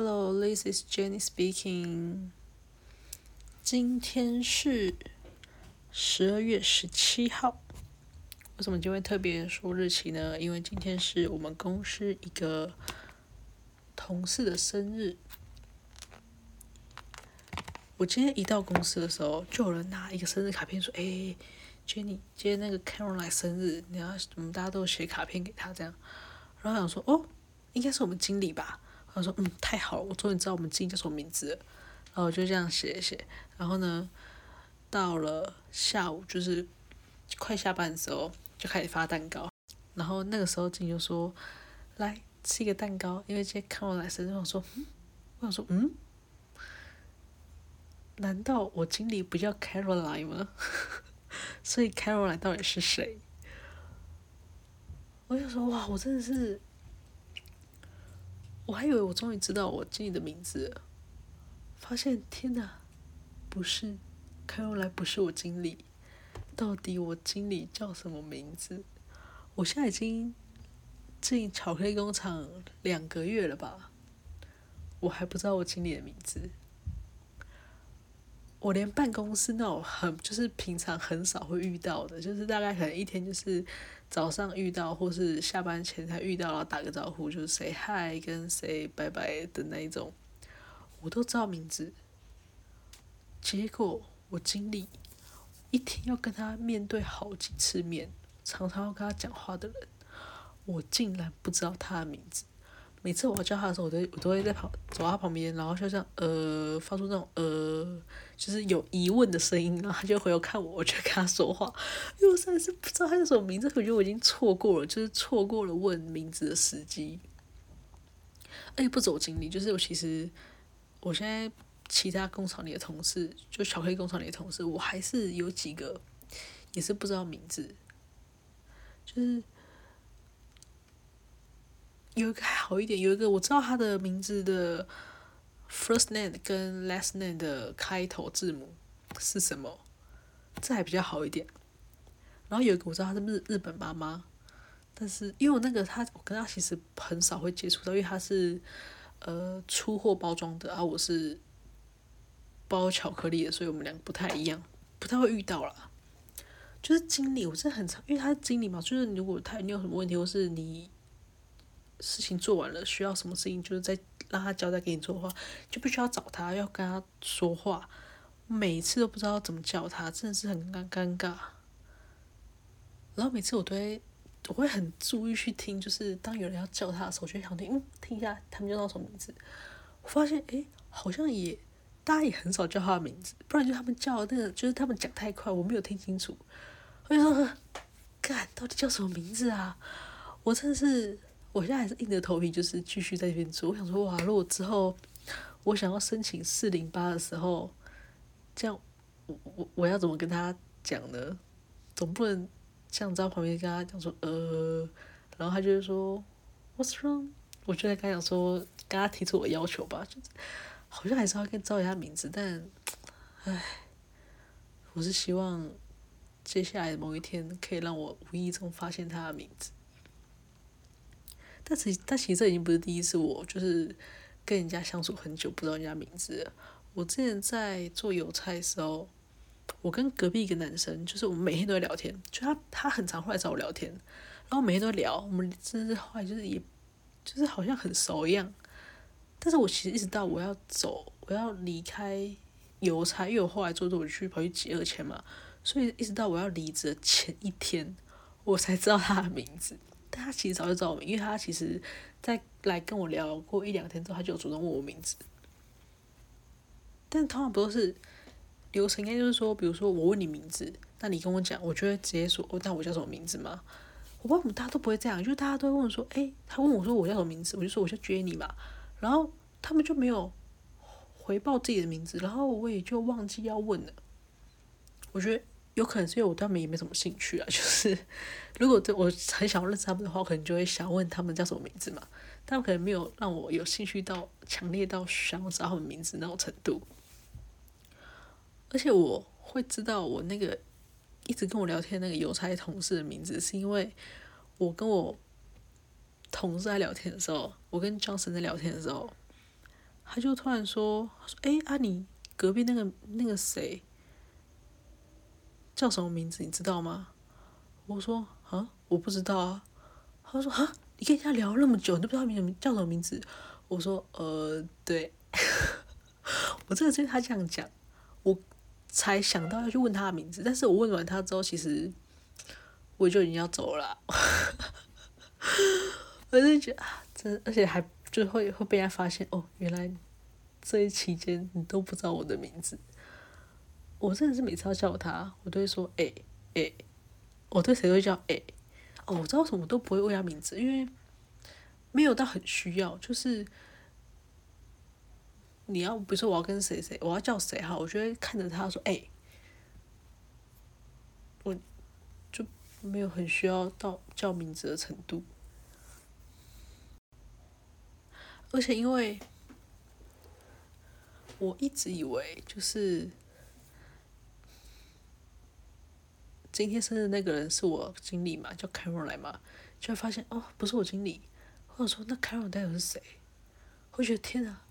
Hello, this is Jenny speaking. 今天是十二月十七号。为什么今天特别说日期呢？因为今天是我们公司一个同事的生日。我今天一到公司的时候，就有人拿一个生日卡片说：“哎，Jenny，今天那个 Caroline 生日，你要我们大家都写卡片给他这样。”然后想说：“哦，应该是我们经理吧？”他说：“嗯，太好了，我终于知道我们经理叫什么名字了。”然后我就这样写一写。然后呢，到了下午就是快下班的时候，就开始发蛋糕。然后那个时候经理就说：“来吃一个蛋糕，因为今天看我来生日。”我说：“嗯。”我想说：“嗯。”难道我经理不叫 Caroline 吗？所以 Caroline 到底是谁？我就说哇，我真的是，我还以为我终于知道我经理的名字，发现天哪，不是 Caroline，不是我经理，到底我经理叫什么名字？我现在已经进巧克力工厂两个月了吧，我还不知道我经理的名字。我连办公室那种很就是平常很少会遇到的，就是大概可能一天就是早上遇到，或是下班前才遇到，然后打个招呼，就是 say hi 跟 say 拜拜的那一种，我都知道名字。结果我经历一天要跟他面对好几次面，常常要跟他讲话的人，我竟然不知道他的名字。每次我叫他的时候，我都我都会在旁走到他旁边，然后就这样呃发出那种呃就是有疑问的声音，然后他就回头看我，我就跟他说话，因为我实在是不知道他叫什么名字，我觉得我已经错过了，就是错过了问名字的时机。而且不走经历，就是我其实我现在其他工厂里的同事，就巧克力工厂里的同事，我还是有几个也是不知道名字，就是。有一个还好一点，有一个我知道他的名字的 first name 跟 last name 的开头字母是什么，这还比较好一点。然后有一个我知道他是日日本妈妈，但是因为我那个他我跟他其实很少会接触到，因为他是呃出货包装的，啊我是包巧克力的，所以我们两个不太一样，不太会遇到啦。就是经理，我是很常，因为他是经理嘛，就是如果他你有什么问题，或是你。事情做完了，需要什么事情，就是再让他交代给你做的话，就必须要找他，要跟他说话。每次都不知道怎么叫他，真的是很尴尴尬。然后每次我都会，我会很注意去听，就是当有人要叫他的时候，我就想听，嗯，听一下他们叫到什么名字。我发现，诶，好像也大家也很少叫他的名字，不然就他们叫那个，就是他们讲太快，我没有听清楚。我就说，干，到底叫什么名字啊？我真的是。我现在还是硬着头皮，就是继续在这边做。我想说，哇，如果之后我想要申请四零八的时候，这样我我我要怎么跟他讲呢？总不能这样在旁边跟他讲说，呃，然后他就会说 What's wrong？我就在跟他讲说，跟他提出我的要求吧，就好像还是要跟招一下名字，但唉，我是希望接下来某一天可以让我无意中发现他的名字。但其，但其实这已经不是第一次，我就是跟人家相处很久，不知道人家名字。我之前在做邮差的时候，我跟隔壁一个男生，就是我们每天都在聊天，就他他很常会来找我聊天，然后每天都聊，我们真是后来就是也，就是好像很熟一样。但是我其实一直到我要走，我要离开邮差，因为我后来做做我去跑去集二签嘛，所以一直到我要离职的前一天，我才知道他的名字。他其实早就知道我名，因为他其实，在来跟我聊过一两天之后，他就主动问我名字。但通常不都是流程？应该就是说，比如说我问你名字，那你跟我讲，我就会直接说，哦，那我叫什么名字吗？我不知道为什么大家都不会这样，就是大家都会问说，诶，他问我说我叫什么名字，我就说我叫 Jenny 嘛，然后他们就没有回报自己的名字，然后我也就忘记要问了。我觉得。有可能是因为我对他们也没什么兴趣啊，就是如果对我很想认识他们的话，我可能就会想问他们叫什么名字嘛。但我可能没有让我有兴趣到强烈到想要知道他们名字那种程度。而且我会知道我那个一直跟我聊天那个邮差同事的名字，是因为我跟我同事在聊天的时候，我跟 Johnson 在聊天的时候，他就突然说：“说哎，啊你隔壁那个那个谁叫什么名字？你知道吗？”我说：“啊，我不知道啊。”他说：“啊，你跟人家聊那么久，你都不知道名字叫什么名字？”我说：“呃，对。”我这个是他这样讲，我才想到要去问他的名字。但是我问完他之后，其实我就已经要走了。我就觉得啊，真而且还。就会会被人发现哦，原来这一期间你都不知道我的名字。我真的是每次要叫他，我都会说哎哎、我对谁都会叫哎、哦，我知道什么都不会问他名字，因为没有到很需要。就是你要比如说我要跟谁谁，我要叫谁哈，我就会看着他说哎、我就没有很需要到叫名字的程度。而且因为，我一直以为就是今天生日那个人是我经理嘛，叫 Carol 来嘛，就会发现哦，不是我经理，或者说那 Carol 代表是谁？会觉得天啊，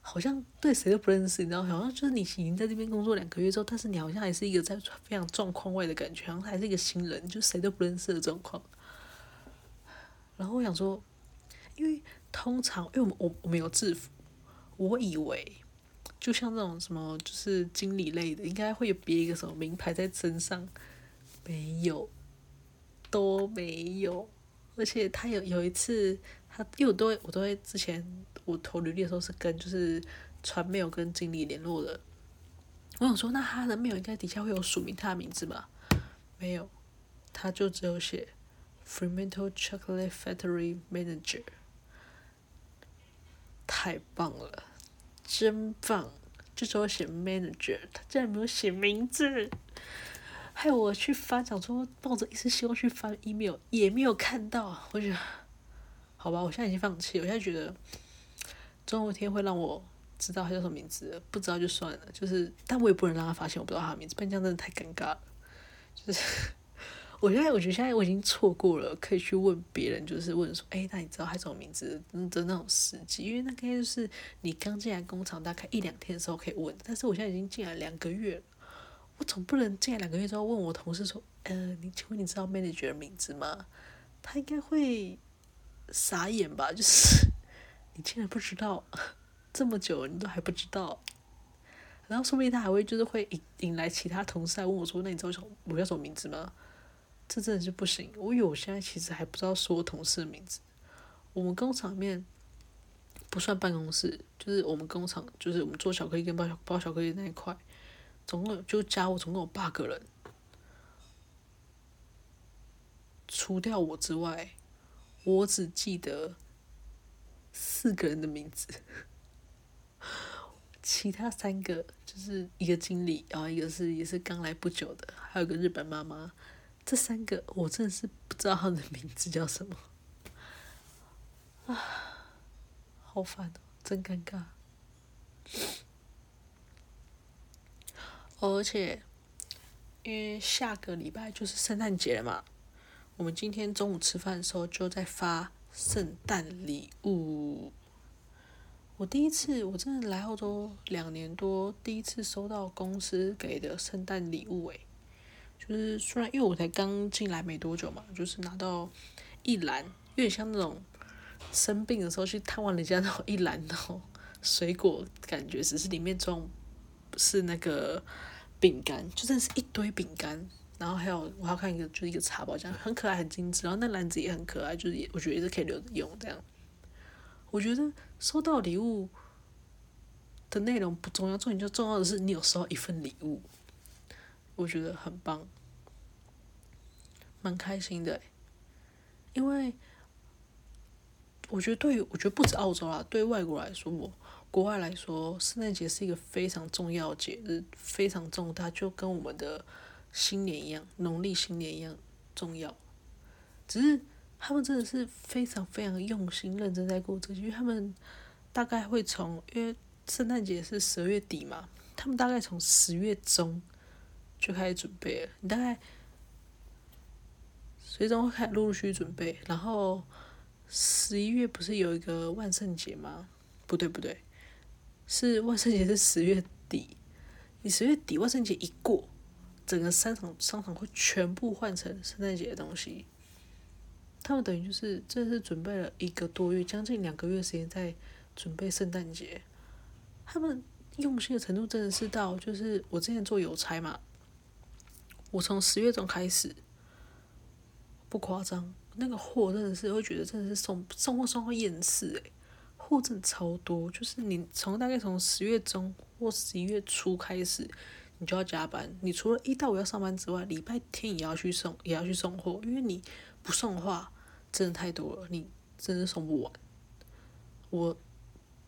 好像对谁都不认识，你知道，好像就是你已经在这边工作两个月之后，但是你好像还是一个在非常状况外的感觉，好像还是一个新人，就谁都不认识的状况。然后我想说，因为。通常，因为我们我我们有制服，我以为就像这种什么就是经理类的，应该会有别一个什么名牌在身上，没有，都没有。而且他有有一次，他因为我都会我都会之前我投履历的时候是跟就是传没有跟经理联络的，我想说那他的没有应该底下会有署名他的名字吧？没有，他就只有写 Fremantle Chocolate Factory Manager。太棒了，真棒！就说我写 manager，他竟然没有写名字，害我去翻，想说抱着一丝希望去翻 email，也没有看到。我觉得，好吧，我现在已经放弃。我现在觉得，总有一天会让我知道他叫什么名字，不知道就算了。就是，但我也不能让他发现我不知道他的名字，不然这样真的太尴尬了。就是。我现在我觉得现在我已经错过了可以去问别人，就是问说，哎，那你知道他什么名字的那种时机？因为那该就是你刚进来工厂大概一两天的时候可以问。但是我现在已经进来两个月了，我总不能进来两个月之后问我同事说，呃，你请问你知道 manager 的名字吗？他应该会傻眼吧？就是你竟然不知道，这么久你都还不知道，然后说不定他还会就是会引引来其他同事来问我说，那你知道我叫什么名字吗？这真的是不行。我有现在其实还不知道所有同事的名字。我们工厂里面不算办公室，就是我们工厂，就是我们做巧克力跟包包巧克力那一块，总共就加我总共有八个人，除掉我之外，我只记得四个人的名字，其他三个就是一个经理，然后一个是也是刚来不久的，还有一个日本妈妈。这三个我真的是不知道他的名字叫什么，啊，好烦哦，真尴尬。而且，因为下个礼拜就是圣诞节了嘛，我们今天中午吃饭的时候就在发圣诞礼物。我第一次，我真的来澳洲两年多，第一次收到公司给的圣诞礼物诶。就是虽然因为我才刚进来没多久嘛，就是拿到一篮，有点像那种生病的时候去探望人家那种一篮那种水果，感觉只是里面装是那个饼干，就真的是一堆饼干，然后还有我还要看一个就是一个茶包，这样很可爱很精致，然后那篮子也很可爱，就是也我觉得也是可以留着用这样。我觉得收到礼物的内容不重要，重点就重要的是你有收到一份礼物。我觉得很棒，蛮开心的，因为我觉得对于我觉得不止澳洲啦，对外国来说，我国外来说，圣诞节是一个非常重要的节日，非常重大，就跟我们的新年一样，农历新年一样重要。只是他们真的是非常非常用心、认真在过这个，因为他们大概会从，因为圣诞节是十二月底嘛，他们大概从十月中。就开始准备了，你大概，随着会开陆陆续续准备，然后十一月不是有一个万圣节吗？不对不对，是万圣节是十月底。你十月底万圣节一过，整个商场商场会全部换成圣诞节的东西。他们等于就是真的是准备了一个多月，将近两个月时间在准备圣诞节。他们用心的程度真的是到，就是我之前做邮差嘛，我从十月中开始，不夸张，那个货真的是会觉得真的是送送货送到厌世诶、货真的超多，就是你从大概从十月中。或十一月初开始，你就要加班。你除了一到五要上班之外，礼拜天也要去送，也要去送货。因为你不送的话，真的太多了，你真的送不完。我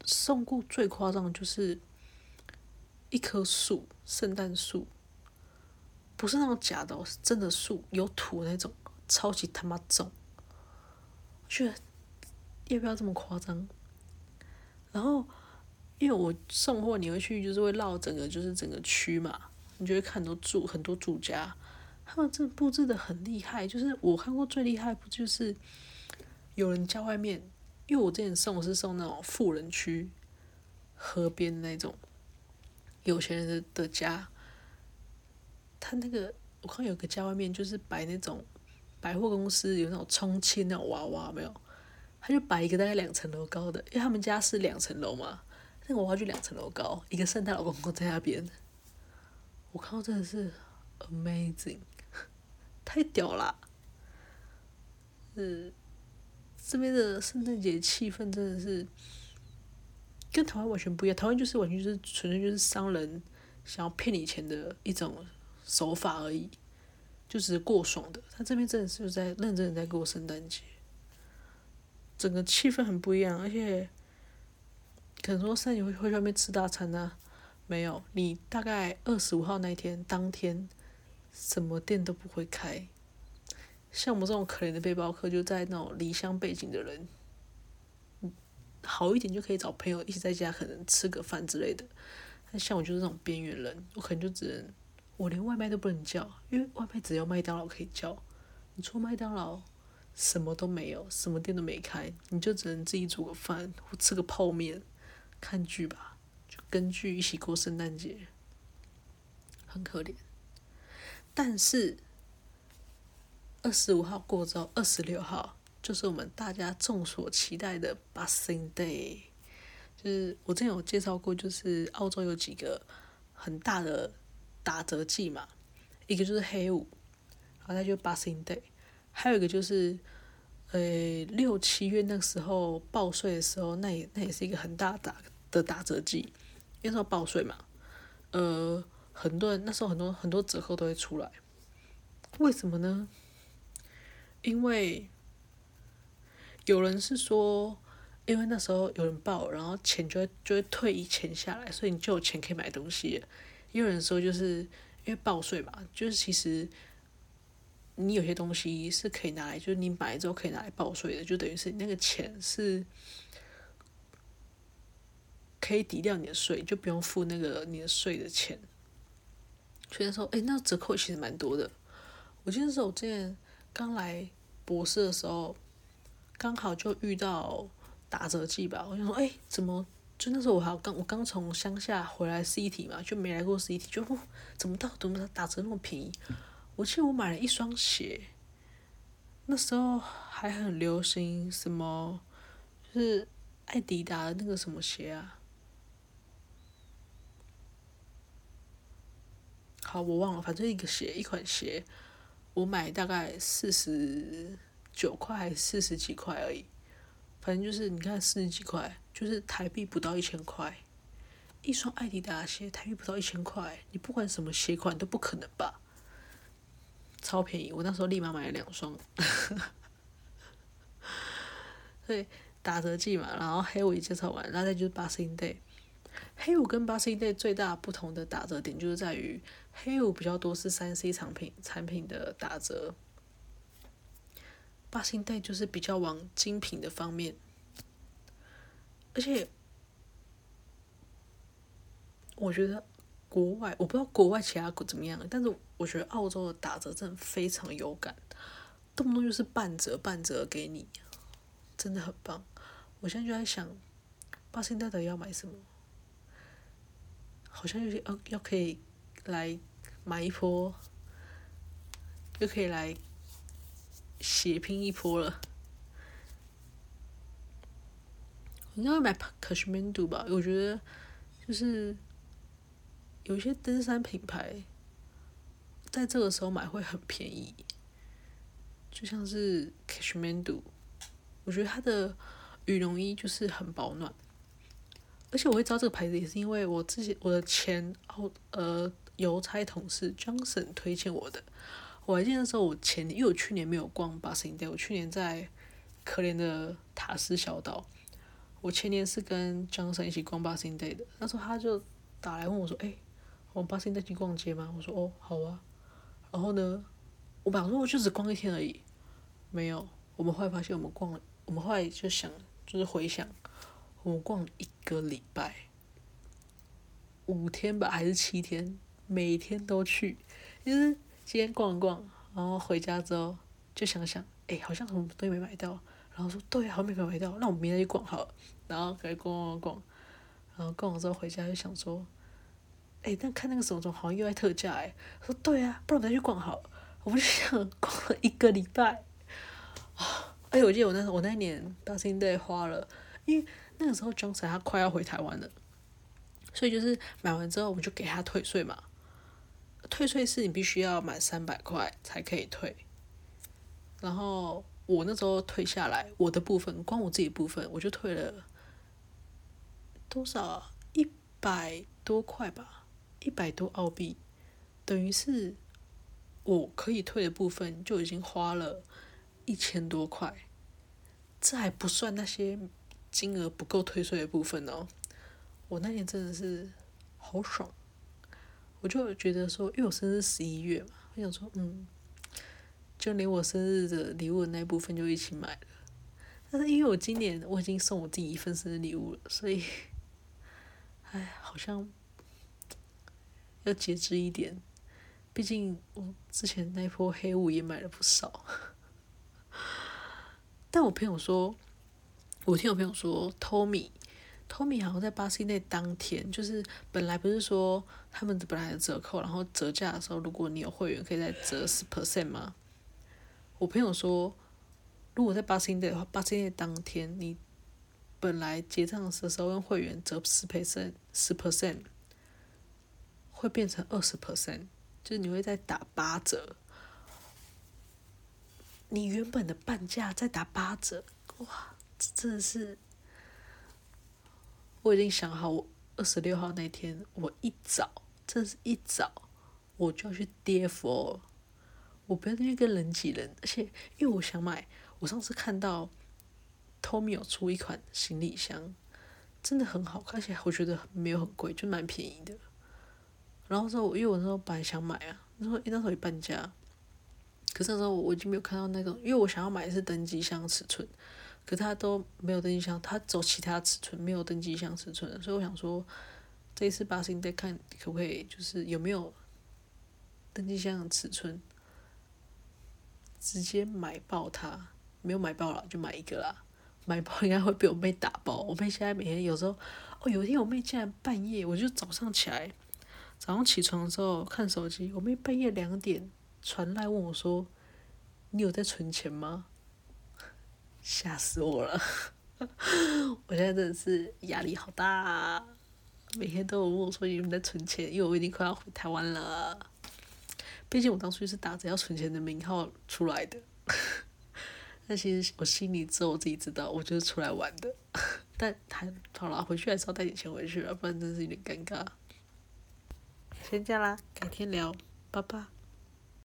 送过最夸张的就是一棵树，圣诞树，不是那种假的哦，是真的树，有土那种，超级他妈重。我觉得要不要这么夸张？然后。因为我送货，你会去，就是会绕整个，就是整个区嘛，你就会看很多住很多住家，他们这布置的很厉害，就是我看过最厉害，不就是有人家外面，因为我之前送是送那种富人区，河边那种有钱人的的家，他那个我看有个家外面就是摆那种百货公司有那种充气那种娃娃没有，他就摆一个大概两层楼高的，因为他们家是两层楼嘛。那个娃娃就两层楼高，一个圣诞老公公在那边，我看到真的是 amazing，太屌了！嗯，这边的圣诞节气氛真的是跟台湾完全不一样，台湾就是完全就是纯粹就是商人想要骗你钱的一种手法而已，就只是过爽的。他这边真的是在认真的在过圣诞节，整个气氛很不一样，而且。可能说圣诞会会去外面吃大餐呢？没有，你大概二十五号那一天当天，什么店都不会开。像我们这种可怜的背包客，就在那种离乡背景的人，好一点就可以找朋友一起在家，可能吃个饭之类的。但像我就是那种边缘人，我可能就只能，我连外卖都不能叫，因为外卖只有麦当劳可以叫。你出麦当劳，什么都没有，什么店都没开，你就只能自己煮个饭或吃个泡面。看剧吧，就跟剧一起过圣诞节，很可怜。但是二十五号过之后，二十六号就是我们大家众所期待的 Boxing Day，就是我之前有介绍过，就是澳洲有几个很大的打折季嘛，一个就是黑五，然后再就 Boxing Day，还有一个就是。呃，六七月那个时候报税的时候，那也那也是一个很大打的打折季，因为说报税嘛，呃，很多人那时候很多很多折扣都会出来，为什么呢？因为有人是说，因为那时候有人报，然后钱就会就会退一钱下来，所以你就有钱可以买东西。也有人说就是因为报税嘛，就是其实。你有些东西是可以拿来，就是你买之后可以拿来报税的，就等于是那个钱是可以抵掉你的税，就不用付那个你的税的钱。所以说，哎、那折扣其实蛮多的。我记得是我之前刚来博士的时候，刚好就遇到打折季吧。我就说，哎、怎么？就那时候我还刚我刚从乡下回来 City 嘛，就没来过 City，就怎么到怎么打折那么便宜？我记得我买了一双鞋，那时候还很流行什么，就是爱迪达的那个什么鞋啊。好，我忘了，反正一个鞋，一款鞋，我买大概四十九块四十几块而已，反正就是你看四十几块，就是台币不到一千块，一双爱迪达鞋台币不到一千块，你不管什么鞋款都不可能吧？超便宜，我那时候立马买了两双。对，打折季嘛，然后黑五也介绍完，然后再就是 Boxing Day。黑五跟 Boxing Day 最大不同的打折点就是在于，黑五比较多是三 C 产品产品的打折，Boxing Day 就是比较往精品的方面。而且，我觉得。国外我不知道国外其他国怎么样，但是我觉得澳洲的打折真的非常有感，动不动就是半折半折给你，真的很棒。我现在就在想巴辛代到底要买什么？好像有些要要可以来买一波，又可以来血拼一波了。应该会买卡什米度吧？我觉得就是有些登山品牌，在这个时候买会很便宜，就像是卡什米度，我觉得它的羽绒衣就是很保暖，而且我会知道这个牌子也是因为我之前我的前澳呃邮差同事 Johnson 推荐我的。我还记得那时候我前年，因为我去年没有逛 Boxing Day，我去年在可怜的塔斯小岛。我前年是跟 Johnson 一起逛 Boxing Day 的，那时候他就打来问我说：“哎、我们 Boxing Day 去逛街吗？”我说：“哦，好啊。”然后呢，我本来说我就只逛一天而已，没有。我们后来发现，我们逛了，我们后来就想，就是回想，我们逛了一个礼拜，五天吧，还是七天，每天都去。就是今天逛逛，然后回家之后就想想，哎、好像什么东西没买到。然后说对好像没买到，那我们明天去逛好。然后可以逛逛逛，然后逛完之后回家就想说，哎，但看那个什么什么好像又在特价哎。说对啊，不然我们再去逛好。我们就想逛了一个礼拜，啊！哎，我记得我那我那年大金队花了，因为那个时候 j o h n s 他快要回台湾了，所以就是买完之后我们就给他退税嘛。退税是你必须要满三百块才可以退，然后。我那时候退下来，我的部分，光我自己部分，我就退了多少？一百多块吧，一百多澳币，等于是我可以退的部分就已经花了一千多块，这还不算那些金额不够退税的部分哦。我那天真的是好爽，我就觉得说，因为我生日十一月嘛，我想说，嗯。就连我生日的礼物的那部分就一起买了，但是因为我今年我已经送我自己一份生日礼物了，所以，哎，好像要节制一点。毕竟我之前那波黑五也买了不少。但我朋友说，我听我朋友说，Tommy，Tommy 好像在巴西那当天，就是本来不是说他们本来的折扣，然后折价的时候，如果你有会员，可以再折十 percent 吗？我朋友说，如果在 Boxing Day 的话，Boxing Day 当天你本来结账的时候用会员折十 percent，十 percent 会变成二十 percent，就是你会再打八折。你原本的半价再打八折，哇，这真的是！我已经想好，我二十六号那天，我一早，真是一早，我就要去跌佛。我不要那个人挤人，而且因为我想买，我上次看到，Tommy 有出一款行李箱，真的很好看，而且我觉得没有很贵，就蛮便宜的。然后说，因为我那时候本来想买啊，那时候那时候也半价，可是那时候我已经没有看到那种，因为我想要买的是登机箱尺寸，可是它都没有登机箱，他走其他尺寸，没有登机箱尺寸，所以我想说，这一次 Boxing Day 看可不可以，就是有没有登机箱的尺寸。直接买爆它，没有买爆了就买一个啦。买爆应该会被我妹打爆。我妹现在每天有时候，哦，有一天我妹竟然半夜，我就早上起来，早上起床的时候看手机，我妹半夜两点传来问我说：“你有在存钱吗？”吓死我了！我现在真的是压力好大啊，每天都有问我说你们在存钱，因为我已经快要回台湾了。毕竟我当初就是打着要存钱的名号出来的，但其实我心里只有我自己知道，我就是出来玩的。但还好了，回去还是要带点钱回去啊，不然真是有点尴尬。先这样啦，改天聊，拜拜。